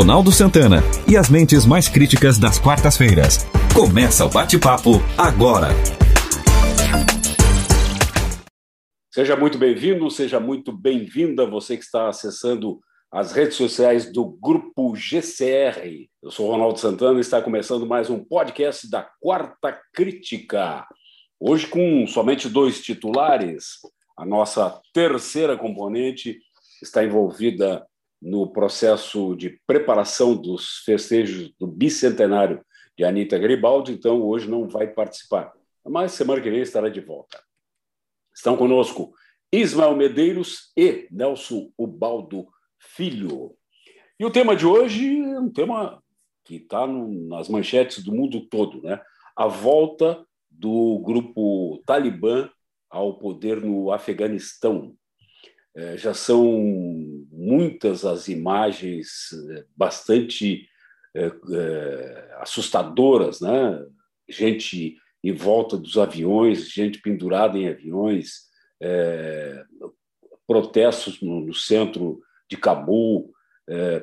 Ronaldo Santana e as mentes mais críticas das quartas-feiras. Começa o bate-papo agora. Seja muito bem-vindo, seja muito bem-vinda você que está acessando as redes sociais do Grupo GCR. Eu sou Ronaldo Santana e está começando mais um podcast da Quarta Crítica. Hoje com somente dois titulares. A nossa terceira componente está envolvida no processo de preparação dos festejos do bicentenário de Anitta Garibaldi, então hoje não vai participar. Mas semana que vem estará de volta. Estão conosco Ismael Medeiros e Nelson Ubaldo Filho. E o tema de hoje é um tema que está nas manchetes do mundo todo, né? A volta do grupo Talibã ao poder no Afeganistão. É, já são muitas as imagens é, bastante é, assustadoras, né? Gente em volta dos aviões, gente pendurada em aviões, protestos no, no, centro de Cabul,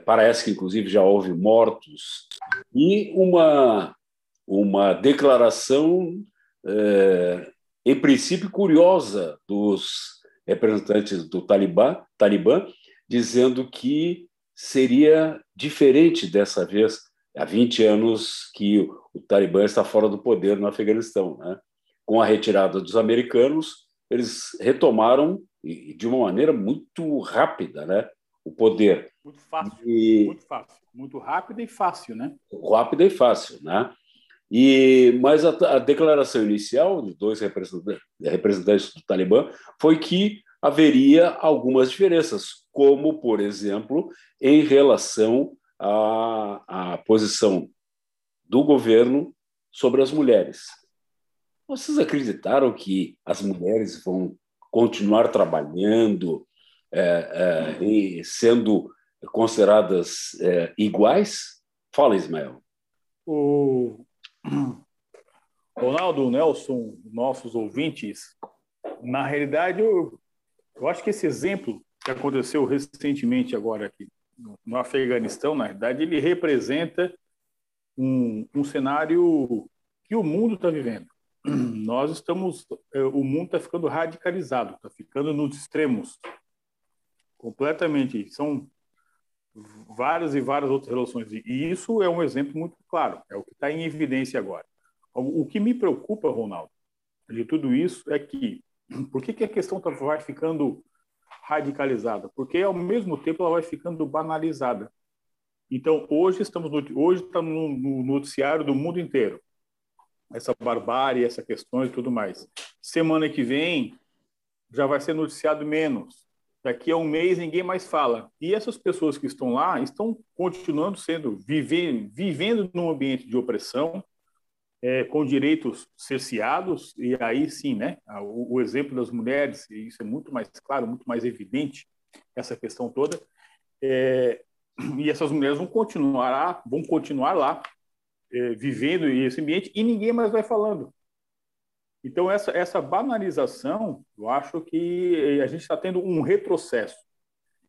parece que inclusive já houve mortos e uma uma declaração em princípio curiosa dos representantes do Talibã, Talibã dizendo que seria diferente dessa vez, há 20 anos que o Talibã está fora do poder no Afeganistão. Né? Com a retirada dos americanos, eles retomaram, de uma maneira muito rápida, né? o poder. Muito fácil, e... muito fácil. Muito rápida e fácil, né? Rápida e fácil, né? E, mas a, a declaração inicial dos dois representantes, representantes do Talibã foi que haveria algumas diferenças, como, por exemplo, em relação à, à posição do governo sobre as mulheres. Vocês acreditaram que as mulheres vão continuar trabalhando é, é, e sendo consideradas é, iguais? Fala, Ismael. O, Ronaldo, Nelson, nossos ouvintes, na realidade, eu, eu acho que esse exemplo que aconteceu recentemente agora aqui no Afeganistão, na verdade, ele representa um, um cenário que o mundo está vivendo. Nós estamos, é, o mundo está ficando radicalizado, está ficando nos extremos, completamente. São várias e várias outras relações. E isso é um exemplo muito claro, é o que está em evidência agora. O que me preocupa, Ronaldo, de tudo isso é que por que, que a questão tá, vai ficando radicalizada? Porque ao mesmo tempo ela vai ficando banalizada. Então hoje estamos no, hoje está no, no noticiário do mundo inteiro essa barbárie, essa questão e tudo mais. Semana que vem já vai ser noticiado menos daqui a um mês ninguém mais fala. E essas pessoas que estão lá estão continuando sendo, vivendo, vivendo num ambiente de opressão, é, com direitos cerceados, e aí sim, né, o, o, exemplo das mulheres, isso é muito mais claro, muito mais evidente, essa questão toda, é, e essas mulheres vão continuar lá, vão continuar lá, é, vivendo esse ambiente, e ninguém mais vai falando. Então, essa, essa banalização, eu acho que a gente está tendo um retrocesso.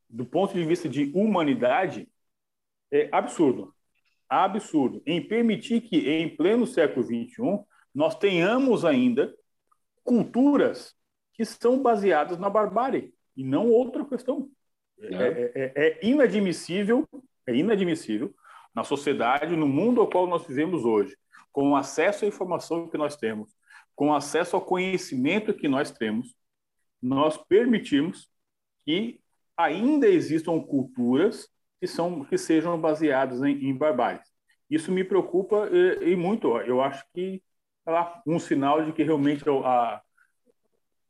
Do ponto de vista de humanidade, é absurdo. Absurdo. Em permitir que, em pleno século XXI, nós tenhamos ainda culturas que são baseadas na barbárie e não outra questão. É, é, é, é inadmissível, é inadmissível na sociedade, no mundo ao qual nós vivemos hoje, com o acesso à informação que nós temos, com acesso ao conhecimento que nós temos, nós permitimos que ainda existam culturas que são que sejam baseadas em, em barbárie. Isso me preocupa e, e muito. Eu acho que é lá, um sinal de que realmente a,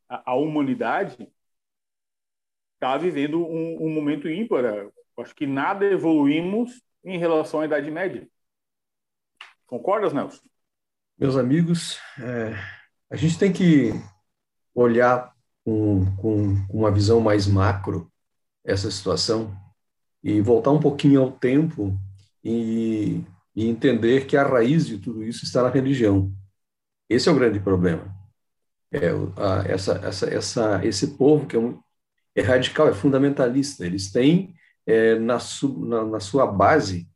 a, a humanidade está vivendo um, um, momento ímpar. Acho que nada evoluímos em relação à Idade Média. Concordas, Nelson? Meus amigos, é, a gente tem que olhar com, com, uma visão mais macro essa situação e voltar um pouquinho ao tempo e, e entender que a raiz de tudo isso está na religião. Esse é o grande problema. É, a, essa, essa, essa, esse povo que é, um, é radical, é fundamentalista. Eles têm é, na, su, na, na sua base,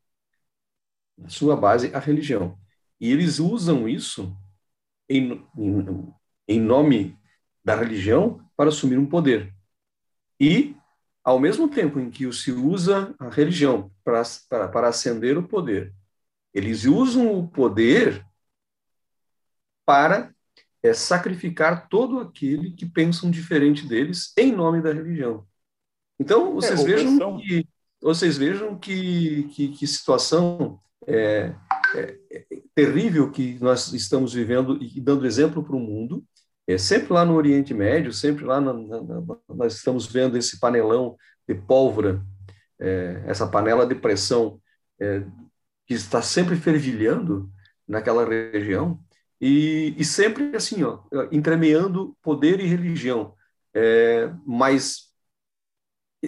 na sua base, a religião. E eles usam isso em, em, em nome da religião para assumir um poder. E, ao mesmo tempo em que se usa a religião para, para, para ascender o poder, eles usam o poder para é, sacrificar todo aquele que pensam diferente deles em nome da religião. Então, vocês é, vejam que vocês vejam que, que, que situação é, é, é, terrível que nós estamos vivendo e dando exemplo para o mundo. É, sempre lá no Oriente Médio, sempre lá na, na, na, nós estamos vendo esse panelão de pólvora, é, essa panela de pressão é, que está sempre fervilhando naquela região e, e sempre assim, ó, entremeando poder e religião. É, mas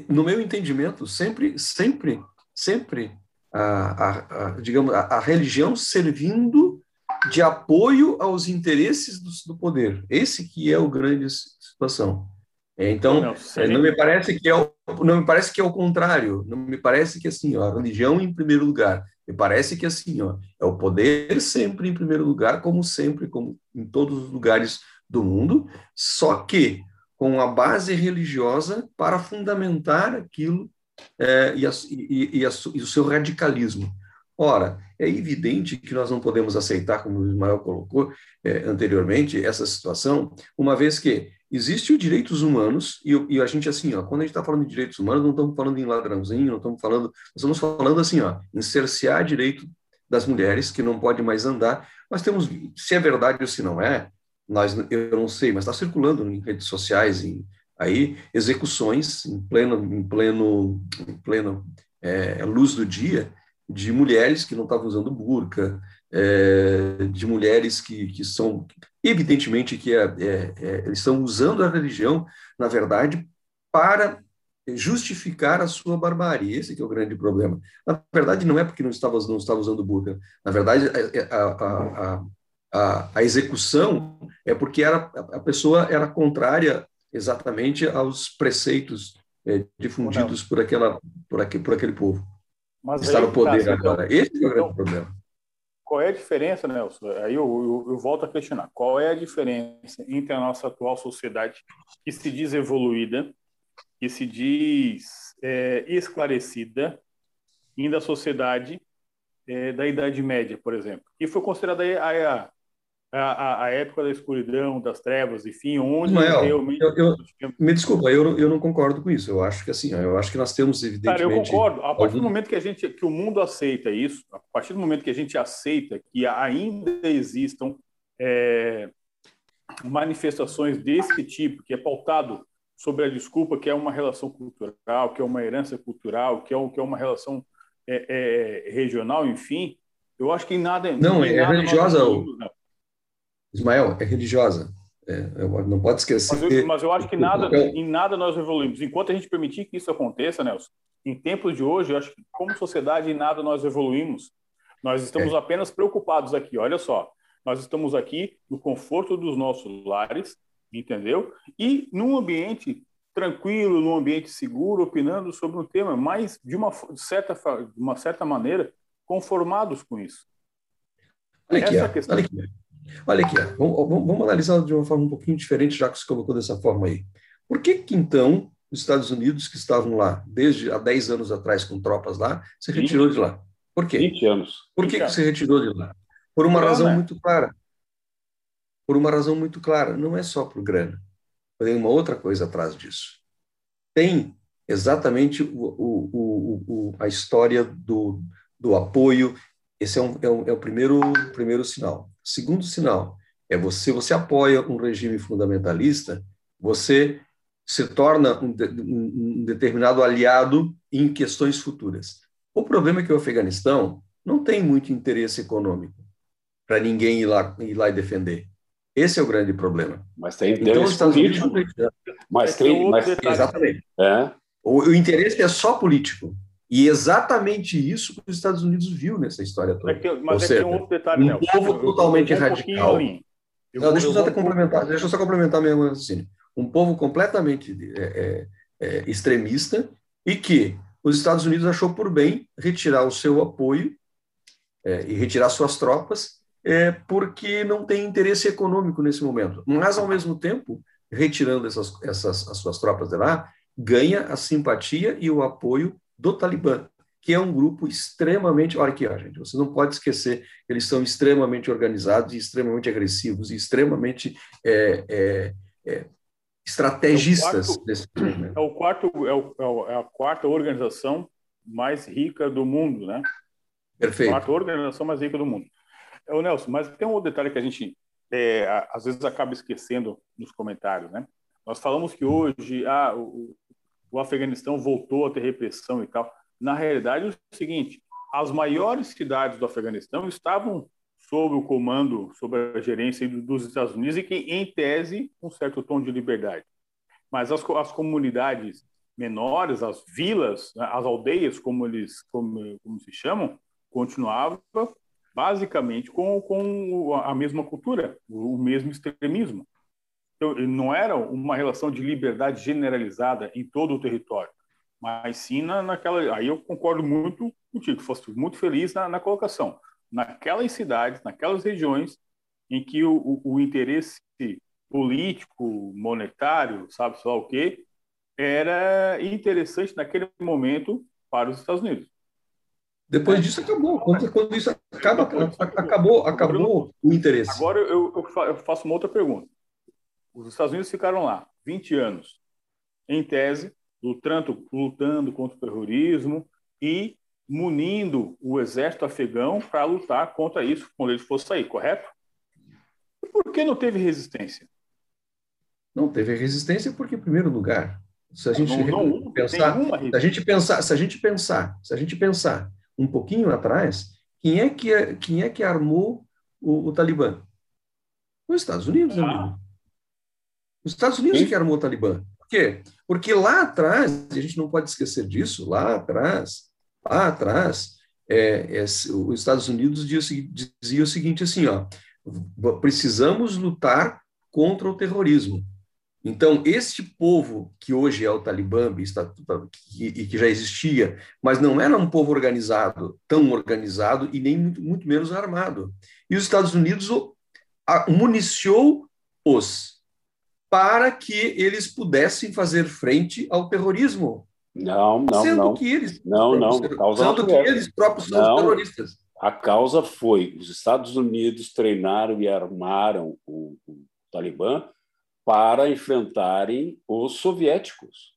no meu entendimento, sempre, sempre, sempre, a, a, a digamos, a, a, religião servindo de apoio aos interesses do, do, poder. Esse que é o grande situação. É, então, não, é, não, me parece que é o, não me parece que é o contrário. Não me parece que assim, ó, a religião em primeiro lugar. Me parece que assim, ó, é o poder sempre em primeiro lugar, como sempre, como em todos os lugares do mundo. Só que com a base religiosa para fundamentar aquilo é, e, a, e, a, e, o seu radicalismo. Ora, é evidente que nós não podemos aceitar, como o Ismael colocou é, anteriormente, essa situação, uma vez que existem os direitos humanos, e, e, a gente, assim, ó, quando a gente está falando de direitos humanos, não estamos falando em ladrãozinho, não estamos falando, estamos falando assim, ó, em cercear direito das mulheres, que não pode mais andar. Nós temos, se é verdade ou se não é, nós, eu não sei, mas está circulando em redes sociais, em, aí execuções em pleno, em pleno, em pleno é, luz do dia de mulheres que não estavam usando burca, é, de mulheres que, que são evidentemente que é, é, é, eles estão usando a religião, na verdade, para justificar a sua barbárie. Esse é o grande problema. Na verdade, não é porque não estava, não estava usando burca. Na verdade, é, a, a, a, a, a execução é porque era, a pessoa era contrária exatamente aos preceitos é, difundidos por, aquela, por, aquele, por aquele povo. Mas Está no poder tá, agora. Então, Esse é o grande então, problema. Qual é a diferença, Nelson? Aí eu, eu, eu, volto a questionar. Qual é a diferença entre a nossa atual sociedade, que se diz evoluída, que se diz é, esclarecida, e da sociedade é, da Idade Média, por exemplo, que foi considerada a, a, a, a, época da escuridão, das trevas, enfim, onde realmente. Eu, eu, me desculpa, eu, eu não concordo com isso. Eu acho que assim, eu acho que nós temos evidentemente. Cara, eu concordo. A partir algum... do momento que a gente, que o mundo aceita isso, a partir do momento que a gente aceita que ainda existam é, manifestações desse tipo, que é pautado sobre a desculpa, que é uma relação cultural, que é uma herança cultural, que é, um, que é uma relação é, é, regional, enfim, eu acho que em nada. Não, é nada religiosa. Ismael, é religiosa. É, não pode esquecer. Mas eu, mas eu acho que nada, em nada nós evoluímos. Enquanto a gente permitir que isso aconteça, Nelson, em tempos de hoje, eu acho que como sociedade em nada nós evoluímos. Nós estamos é. apenas preocupados aqui. Olha só, nós estamos aqui no conforto dos nossos lares, entendeu? E num ambiente tranquilo, num ambiente seguro, opinando sobre um tema, mas de uma certa, de uma certa maneira conformados com isso. Olha aqui, Essa é questão. Olha aqui. Olha aqui, vamos, vamos, analisar de uma forma um pouquinho diferente, já que se colocou dessa forma aí. Por que que, então, os Estados Unidos, que estavam lá desde há 10 anos atrás com tropas lá, se retirou de lá? Por quê? 20 anos. Por que, que se retirou de lá? Por uma razão né? muito clara. Por uma razão muito clara. Não é só por grana. Tem uma outra coisa atrás disso. Tem exatamente o, o, o, a história do, do apoio. Esse é, um, é, um, é o primeiro, primeiro sinal. Segundo sinal é você, você apoia um regime fundamentalista, você se torna um, um determinado aliado em questões futuras. O problema é que o Afeganistão não tem muito interesse econômico para ninguém ir lá, ir lá e defender. Esse é o grande problema. Mas tem então, interesse então, político. Mas tem, mas, exatamente. É. O, o interesse é só político. E exatamente isso que os Estados Unidos viu nessa história toda. Mas é seja, que tem um outro detalhe, um povo totalmente eu, eu radical. Um não, deixa eu, só complementar, deixa eu só complementar mesmo assim. Um povo completamente é, é, é, extremista e que os Estados Unidos achou por bem retirar o seu apoio é, e retirar suas tropas, é, porque não tem interesse econômico nesse momento. Mas, ao mesmo tempo, retirando essas, essas as suas tropas de lá, ganha a simpatia e o apoio do Talibã, que é um grupo extremamente. Olha aqui, ó, gente, você não pode esquecer, eles são extremamente organizados extremamente agressivos e extremamente é, é, é, estrategistas é quarto, desse É, o quarto, é, o, é, a quarta organização mais rica do mundo, né? Perfeito. A quarta organização mais rica do mundo. É, o Nelson, mas tem um outro detalhe que a gente é, às vezes acaba esquecendo nos comentários, né? Nós falamos que hoje ah, o, o Afeganistão voltou a ter repressão e tal. Na realidade, é o seguinte: as maiores cidades do Afeganistão estavam sob o comando, sob a gerência dos Estados Unidos e que, em tese, um certo tom de liberdade. Mas as, as comunidades menores, as vilas, né, as aldeias, como eles como, como se chamam, continuavam basicamente com, com a mesma cultura, o mesmo extremismo. Não era uma relação de liberdade generalizada em todo o território, mas sim na, naquela. Aí eu concordo muito contigo, fosse muito feliz na, na colocação. Naquelas cidades, naquelas regiões em que o, o, o interesse político, monetário, sabe só o quê, era interessante naquele momento para os Estados Unidos. Depois disso acabou. Quando, quando isso acaba, acabou, acabou o interesse. Agora eu, eu faço uma outra pergunta. Os Estados Unidos ficaram lá 20 anos, em tese, lutando, lutando contra o terrorismo e munindo o exército afegão para lutar contra isso quando ele fosse sair, correto? Por que não teve resistência? Não teve resistência porque, em primeiro lugar, se a gente não, não, pensar, se a gente pensar, se a gente pensar, se a gente pensar um pouquinho atrás, quem é que, quem é que armou o, o Talibã? Os Estados Unidos, ah. amigo. Os Estados Unidos Sim. que armou o Talibã. Por quê? Porque lá atrás, a gente não pode esquecer disso, lá atrás, lá atrás, é, é, os Estados Unidos dizia, dizia o seguinte assim, ó, precisamos lutar contra o terrorismo. Então, este povo que hoje é o Talibã e que já existia, mas não era um povo organizado, tão organizado e nem muito, muito menos armado. E os Estados Unidos municiou-os para que eles pudessem fazer frente ao terrorismo. Não, não, sendo não. Que eles, não, não. Causa sendo que eles próprios são não. terroristas. A causa foi os Estados Unidos treinaram e armaram o, o Talibã para enfrentarem os soviéticos.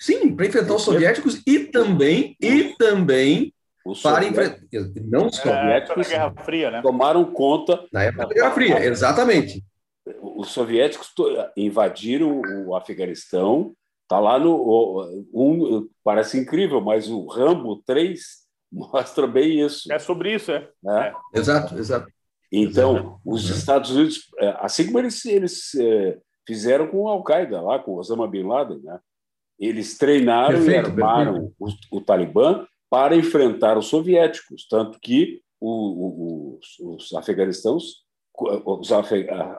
Sim, para enfrentar os soviéticos e também e também para enfrentar não os soviéticos é, Guerra Fria, né? tomaram conta na época da Guerra Fria, exatamente. Os soviéticos invadiram o Afeganistão. Está lá no um parece incrível, mas o Rambo 3 mostra bem isso. É sobre isso, é. é. Exato, exato. Então, os Estados Unidos, é, assim como eles, eles é, fizeram com a Al-Qaeda, lá com Osama Bin Laden, né? eles treinaram perfeito, e armaram o, o, Talibã para enfrentar os soviéticos, tanto que o, o, os, os afeganistãos, os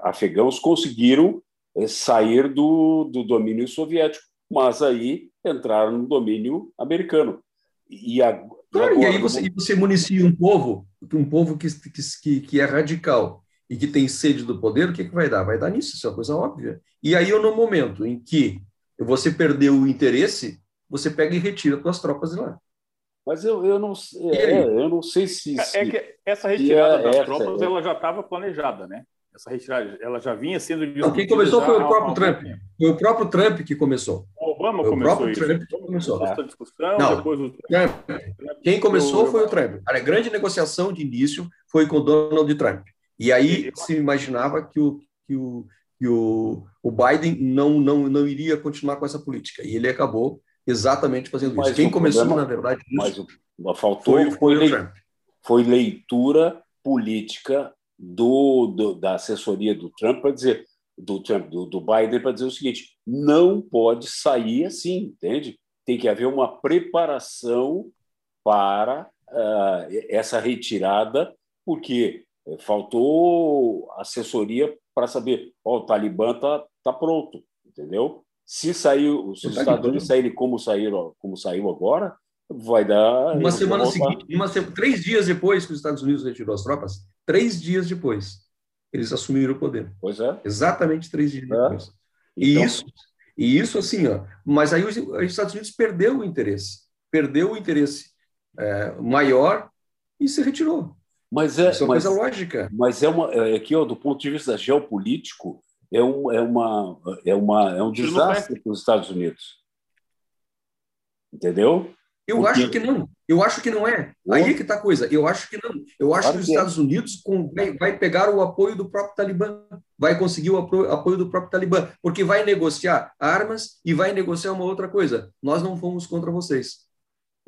afegãos conseguiram é, sair do, do domínio soviético, mas aí entraram no domínio americano. E, a, e, agora, e aí você, você municia um povo um povo que, que, que é radical e que tem sede do poder, o que, que vai dar? Vai dar nisso, isso é uma coisa óbvia. E aí, no momento em que você perdeu o interesse, você pega e retira suas tropas de lá. Mas eu, eu, não, é, eu não sei se, se. É que essa retirada é das essa, tropas é. ela já estava planejada, né? Essa retirada ela já vinha sendo. Não, quem começou foi o próprio Trump. Foi o próprio Trump que começou. O Obama foi começou o próprio isso. Trump que começou. Essa discussão, não, depois o Trump. Quem começou foi o Trump. A grande negociação de início foi com o Donald Trump. E aí se imaginava que o, que o, que o, o Biden não, não, não iria continuar com essa política. E ele acabou exatamente fazendo mas isso. Quem começou, problema, na verdade, isso mas faltou foi, foi, foi, foi leitura política do, do, da assessoria do Trump para dizer do Trump, do, do Biden para dizer o seguinte: não pode sair assim, entende? Tem que haver uma preparação para uh, essa retirada, porque faltou assessoria para saber, ó, oh, o Talibã tá, tá pronto, entendeu? Se saiu, se os Estados Unidos saírem como saíram, como saiu agora, vai dar. Uma semana seguinte, uma, três dias depois que os Estados Unidos retirou as tropas, três dias depois, eles assumiram o poder. Pois é. Exatamente três dias é. depois. E então... isso, e isso assim, ó. Mas aí os, os Estados Unidos perdeu o interesse, perdeu o interesse é, maior e se retirou. Mas é, Isso é mas, coisa lógica. Mas é uma, é aqui, ó, do ponto de vista geopolítico, é um, é uma, é uma, é um desastre para os Estados Unidos. Entendeu? Eu Porque... acho que não. Eu acho que não é. Aí é que está a coisa. Eu acho que não. Eu acho claro que os Estados Unidos vai, pegar o apoio do próprio Talibã, vai conseguir o apoio, apoio do próprio Talibã, porque vai negociar armas e vai negociar uma outra coisa. Nós não fomos contra vocês.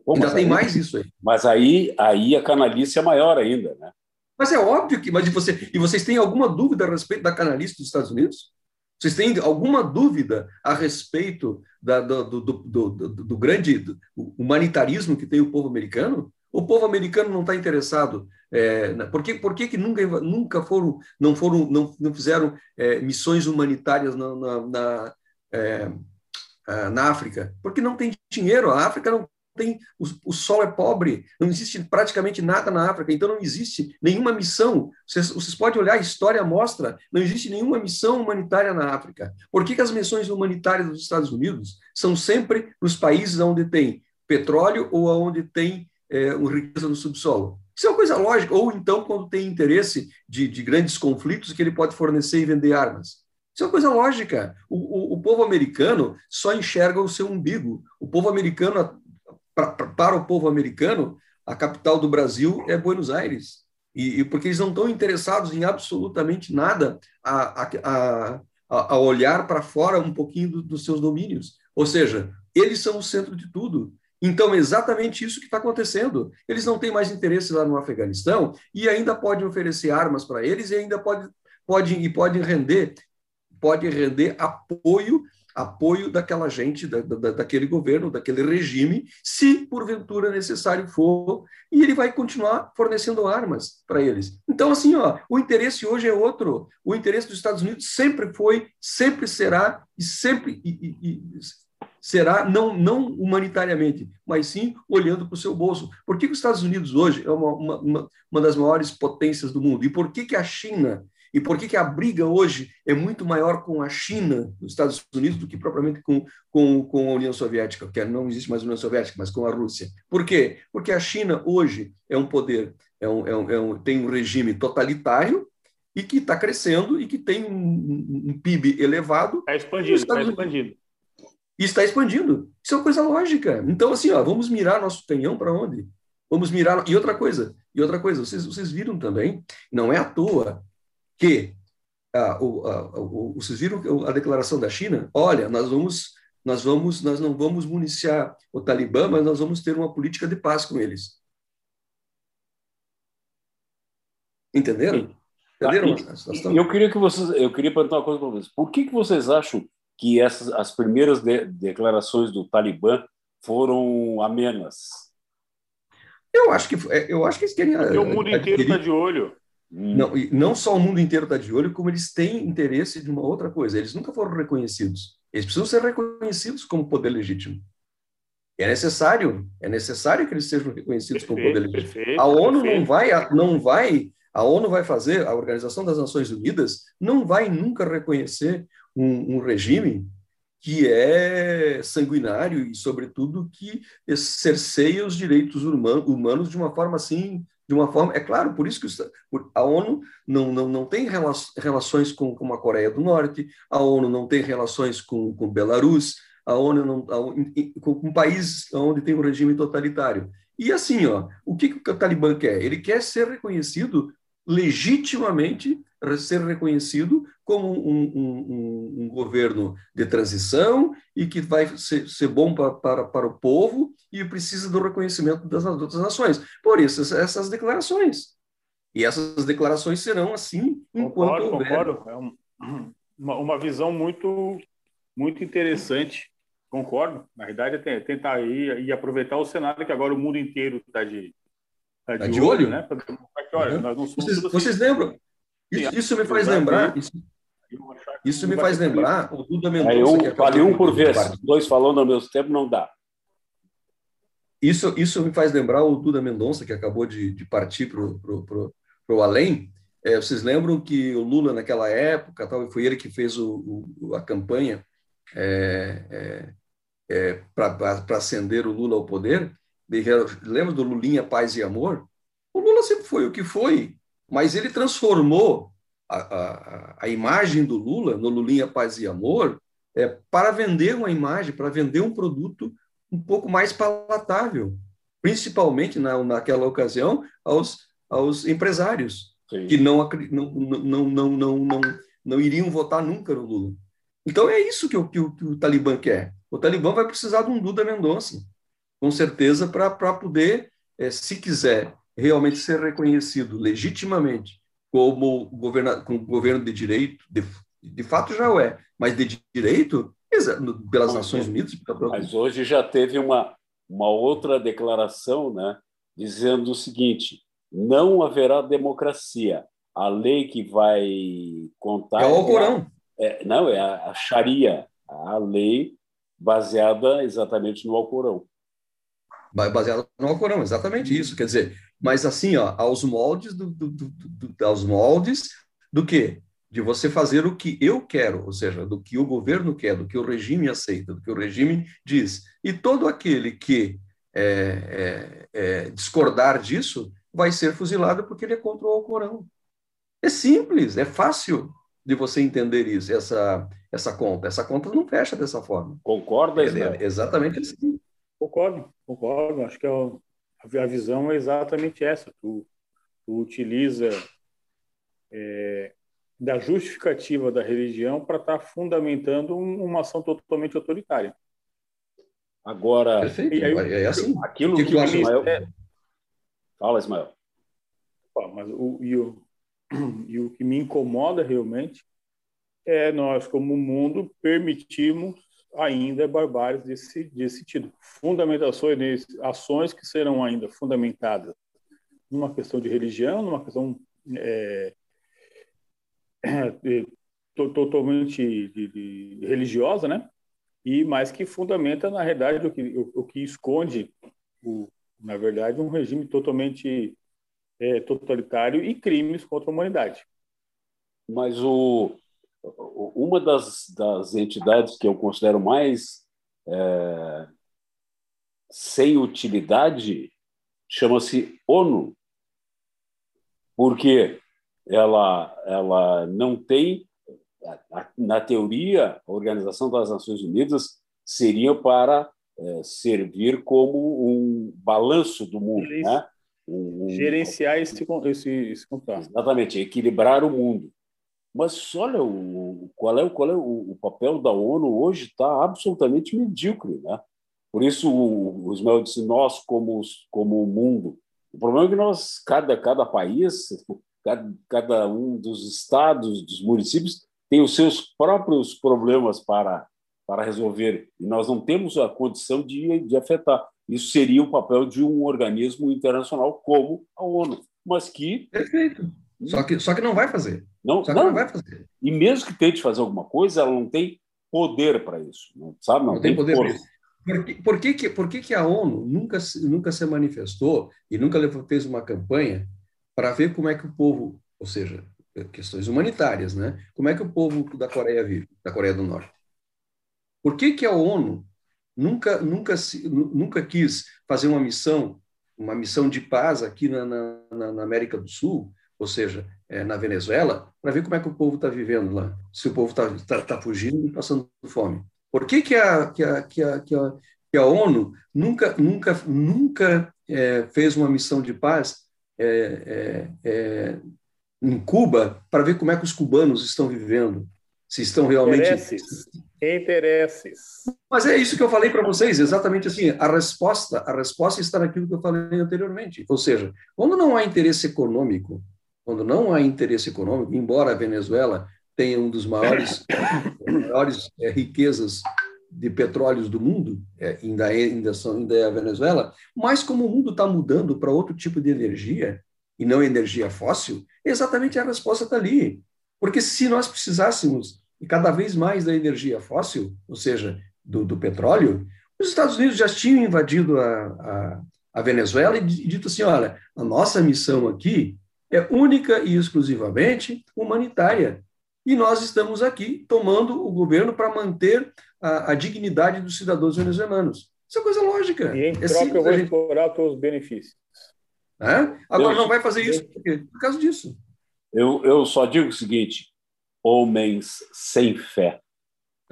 Bom, ainda tem aí, mais isso aí. Mas aí, aí a canalice é maior ainda, né? Mas é óbvio que. Mas você, e vocês têm alguma dúvida a respeito da canalice dos Estados Unidos? Vocês têm alguma dúvida a respeito da, do, do, do, do, grande humanitarismo que tem o povo americano? O povo americano não está interessado. É, por que, por que, que nunca, nunca foram, não foram, não, não fizeram é, missões humanitárias na, na, na, é, na África? Porque não tem dinheiro. A África não tem o, o solo é pobre, não existe praticamente nada na África, então não existe nenhuma missão. Vocês, vocês podem olhar, a história mostra, não existe nenhuma missão humanitária na África. Por que, que as missões humanitárias dos Estados Unidos são sempre nos países onde tem petróleo ou onde tem é, riqueza no subsolo? Isso é uma coisa lógica. Ou então, quando tem interesse de, de grandes conflitos, que ele pode fornecer e vender armas. Isso é uma coisa lógica. O, o, o, povo americano só enxerga o seu umbigo. O povo americano para o povo americano, a capital do Brasil é Buenos Aires. E, e porque eles não estão interessados em absolutamente nada a, a, a, a olhar para fora um pouquinho do, dos seus domínios. Ou seja, eles são o centro de tudo. Então, é exatamente isso que está acontecendo. Eles não têm mais interesse lá no Afeganistão e ainda podem oferecer armas para eles e ainda podem pode, e podem render, pode render apoio apoio daquela gente, da, da, daquele governo, daquele regime, se porventura necessário for, e ele vai continuar fornecendo armas para eles. Então, assim, ó, o interesse hoje é outro. O interesse dos Estados Unidos sempre foi, sempre será, e sempre e, e, e será, não, não humanitariamente, mas sim olhando para o seu bolso. Por que, que, os Estados Unidos hoje é uma, uma, uma das maiores potências do mundo? E por que, que a China e por que, que a briga hoje é muito maior com a China, os Estados Unidos, do que propriamente com, com, com a União Soviética, porque não existe mais União Soviética, mas com a Rússia? Por quê? Porque a China hoje é um poder, é um, é um, é um tem um regime totalitário e que está crescendo e que tem um, um PIB elevado. Está expandindo, está expandindo. E está expandindo. Isso é uma coisa lógica. Então, assim, ó, vamos mirar nosso canhão para onde? Vamos mirar. E outra coisa, e outra coisa, vocês, vocês viram também, não é à toa que ah, o, ah, o, vocês viram a declaração da China? Olha, nós vamos, nós vamos, nós não vamos municiar o Talibã, mas nós vamos ter uma política de paz com eles. Entenderam? Entenderam? Ah, eu queria que vocês, eu queria perguntar uma coisa para vocês. Por que que vocês acham que essas as primeiras de, declarações do Talibã foram amenas? Eu acho que eu acho que eles querem. Porque o mundo inteiro está de olho. Não, não só o mundo inteiro está de olho, como eles têm interesse de uma outra coisa. Eles nunca foram reconhecidos. Eles precisam ser reconhecidos como poder legítimo. É necessário, é necessário que eles sejam reconhecidos perfeito, como poder legítimo. Perfeito, a ONU perfeito. não vai, não vai, a ONU vai fazer, a Organização das Nações Unidas não vai nunca reconhecer um, um regime que é sanguinário e, sobretudo, que cerceia os direitos humanos de uma forma assim de uma forma. É claro, por isso que a ONU não, não, não tem relações com, com a Coreia do Norte, a ONU não tem relações com, com Belarus, a ONU não, a, com, países onde tem um regime totalitário. E assim, ó, o que, que o Talibã quer? Ele quer ser reconhecido legitimamente ser reconhecido como um, um, um, governo de transição e que vai ser, ser bom para, para, para o povo e precisa do reconhecimento das outras nações. Por isso, essas declarações. E essas declarações serão assim enquanto concordo, houver... Concordo, é um, uma, uma visão muito, muito interessante. Concordo. Na verdade, é tentar ir e aproveitar o cenário que agora o mundo inteiro está de, tá de, tá de olho, olho, né? Que, olha, uhum. nós não somos vocês, assim. vocês lembram? Isso, isso me faz lembrar. Isso, Isso me faz lembrar o Duda Mendonça. Um, fale um por vez, dois falando ao mesmo tempo não dá. Isso, isso me faz lembrar o Duda Mendonça, que acabou de, de partir para o além. É, vocês lembram que o Lula, naquela época, tal, foi ele que fez o, o, a campanha é, é, é para ascender o Lula ao poder? Lembra do Lulinha Paz e Amor? O Lula sempre foi o que foi, mas ele transformou a, a, a imagem do Lula no Lulinha Paz e Amor é, para vender uma imagem, para vender um produto um pouco mais palatável, principalmente na, naquela ocasião aos, aos empresários Sim. que não, não, não, não, não, não, não iriam votar nunca no Lula. Então é isso que o, que o, que o Talibã quer. O Talibã vai precisar de um Duda Mendonça, com certeza, para poder, é, se quiser realmente ser reconhecido legitimamente como governa, como governo de direito, de, de fato já o é, mas de direito pelas Nações Unidas. Mas hoje já teve uma, uma outra declaração, né, dizendo o seguinte: não haverá democracia. A lei que vai contar é o Alcorão. É, não é a, a Sharia, a lei baseada exatamente no Alcorão. Baseada no Alcorão, exatamente isso. Quer dizer, mas assim, ó, aos moldes do, do, do, do aos moldes do quê? De você fazer o que eu quero, ou seja, do que o governo quer, do que o regime aceita, do que o regime diz. E todo aquele que é, é, é, discordar disso vai ser fuzilado porque ele é contra o Alcorão. É simples, é fácil de você entender isso, essa, essa conta. Essa conta não fecha dessa forma. Concorda, é, é Exatamente assim. Concordo, concordo. Acho que é o a visão é exatamente essa. Tu, tu utiliza é, da justificativa da religião para estar tá fundamentando uma ação totalmente autoritária. Agora, Perfeito. Aí, é assim. Aquilo que, que, o Ismael... É... Fala, Ismael. Mas o, e, o, e o que me incomoda realmente é nós, como mundo, permitirmos ainda barbáries desse, desse tipo. Fundamentações, ações que serão ainda fundamentadas numa questão de religião, numa questão é, é, totalmente de, de, religiosa, né? E mais que fundamenta, na realidade, o que, o, o que esconde, o, na verdade, um regime totalmente é, totalitário e crimes contra a humanidade. Mas o, uma das, das entidades que eu considero mais é, sem utilidade chama-se ONU, porque ela, ela não tem, na teoria, a Organização das Nações Unidas seria para é, servir como um balanço do mundo, né? Um, Gerenciar esse, esse, esse Exatamente, equilibrar o mundo. Mas olha, o, qual é, qual é o, o papel da ONU hoje está absolutamente medíocre. Né? Por isso, o, o Ismael disse, nós como, como o mundo. O problema é que nós, cada, cada país, cada, cada um dos estados, dos municípios, tem os seus próprios problemas para, para resolver. E nós não temos a condição de, de afetar. Isso seria o papel de um organismo internacional como a ONU, mas que... Perfeito. Só que, só que não vai fazer. Não, não, não vai fazer. E mesmo que tente fazer alguma coisa, ela não tem poder para isso, não, sabe? Não, não tem, tem, poder para isso. Por que, por, que, por que, que a ONU nunca, nunca se manifestou e nunca fez uma campanha para ver como é que o povo, ou seja, questões humanitárias, né? Como é que o povo da Coreia vive, da Coreia do Norte? Por que, que a ONU nunca, nunca, nunca quis fazer uma missão, uma missão de paz aqui na, na, na América do Sul, ou seja, é, na Venezuela, para ver como é que o povo está vivendo lá, se o povo está tá, tá fugindo e passando fome. Por que, que, a, que, a, que, a, que, a, que a ONU nunca, nunca, nunca é, fez uma missão de paz é, é, é em Cuba para ver como é que os cubanos estão vivendo? Se estão realmente. Interesses. Interesses. Mas é isso que eu falei para vocês, exatamente assim. A resposta, a resposta está naquilo que eu falei anteriormente. Ou seja, quando não há interesse econômico quando não há interesse econômico, embora a Venezuela tenha um dos maiores, maiores é, riquezas de petróleos do mundo, é, ainda, é, ainda, são, ainda é a Venezuela, mas como o mundo está mudando para outro tipo de energia, e não energia fóssil, exatamente a resposta está ali. Porque se nós precisássemos cada vez mais da energia fóssil, ou seja, do, do petróleo, os Estados Unidos já tinham invadido a, a, a Venezuela e dito assim: olha, a nossa missão aqui é única e exclusivamente humanitária. E nós estamos aqui tomando o governo para manter a, a, dignidade dos cidadãos venezuelanos. Isso é coisa lógica. E em é troca eu vou gente... explorar os benefícios. É? Agora eu... não vai fazer isso por, quê? por causa disso. Eu, eu só digo o seguinte: homens sem fé.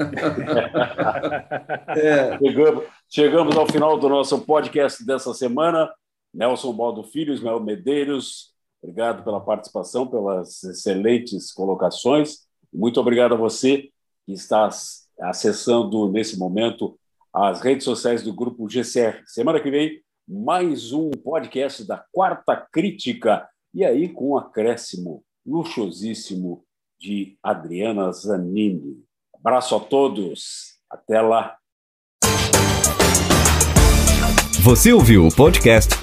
é. chegamos, chegamos ao final do nosso podcast dessa semana. Nelson Baldo Filho, Ismael Medeiros, obrigado pela participação, pelas excelentes colocações. Muito obrigado a você que está acessando nesse momento as redes sociais do Grupo GCR. Semana que vem, mais um podcast da Quarta Crítica, e aí com um acréscimo luxuosíssimo de Adriana Zanini. Abraço a todos. Até lá. Você ouviu o podcast